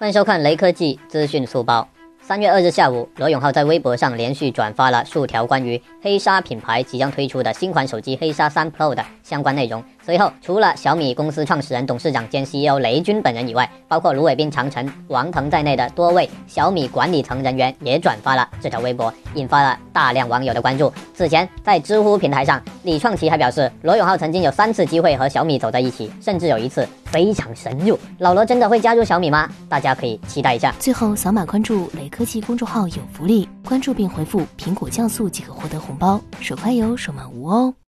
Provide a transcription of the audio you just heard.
欢迎收看雷科技资讯速报。三月二日下午，罗永浩在微博上连续转发了数条关于黑鲨品牌即将推出的新款手机黑鲨三 Pro 的相关内容。随后，除了小米公司创始人、董事长兼 CEO 雷军本人以外，包括卢伟斌、长城、王腾在内的多位小米管理层人员也转发了这条微博，引发了大量网友的关注。此前，在知乎平台上，李创奇还表示，罗永浩曾经有三次机会和小米走在一起，甚至有一次非常深入。老罗真的会加入小米吗？大家可以期待一下。最后，扫码关注雷科科技公众号有福利，关注并回复“苹果酵素”即可获得红包，手快有，手慢无哦。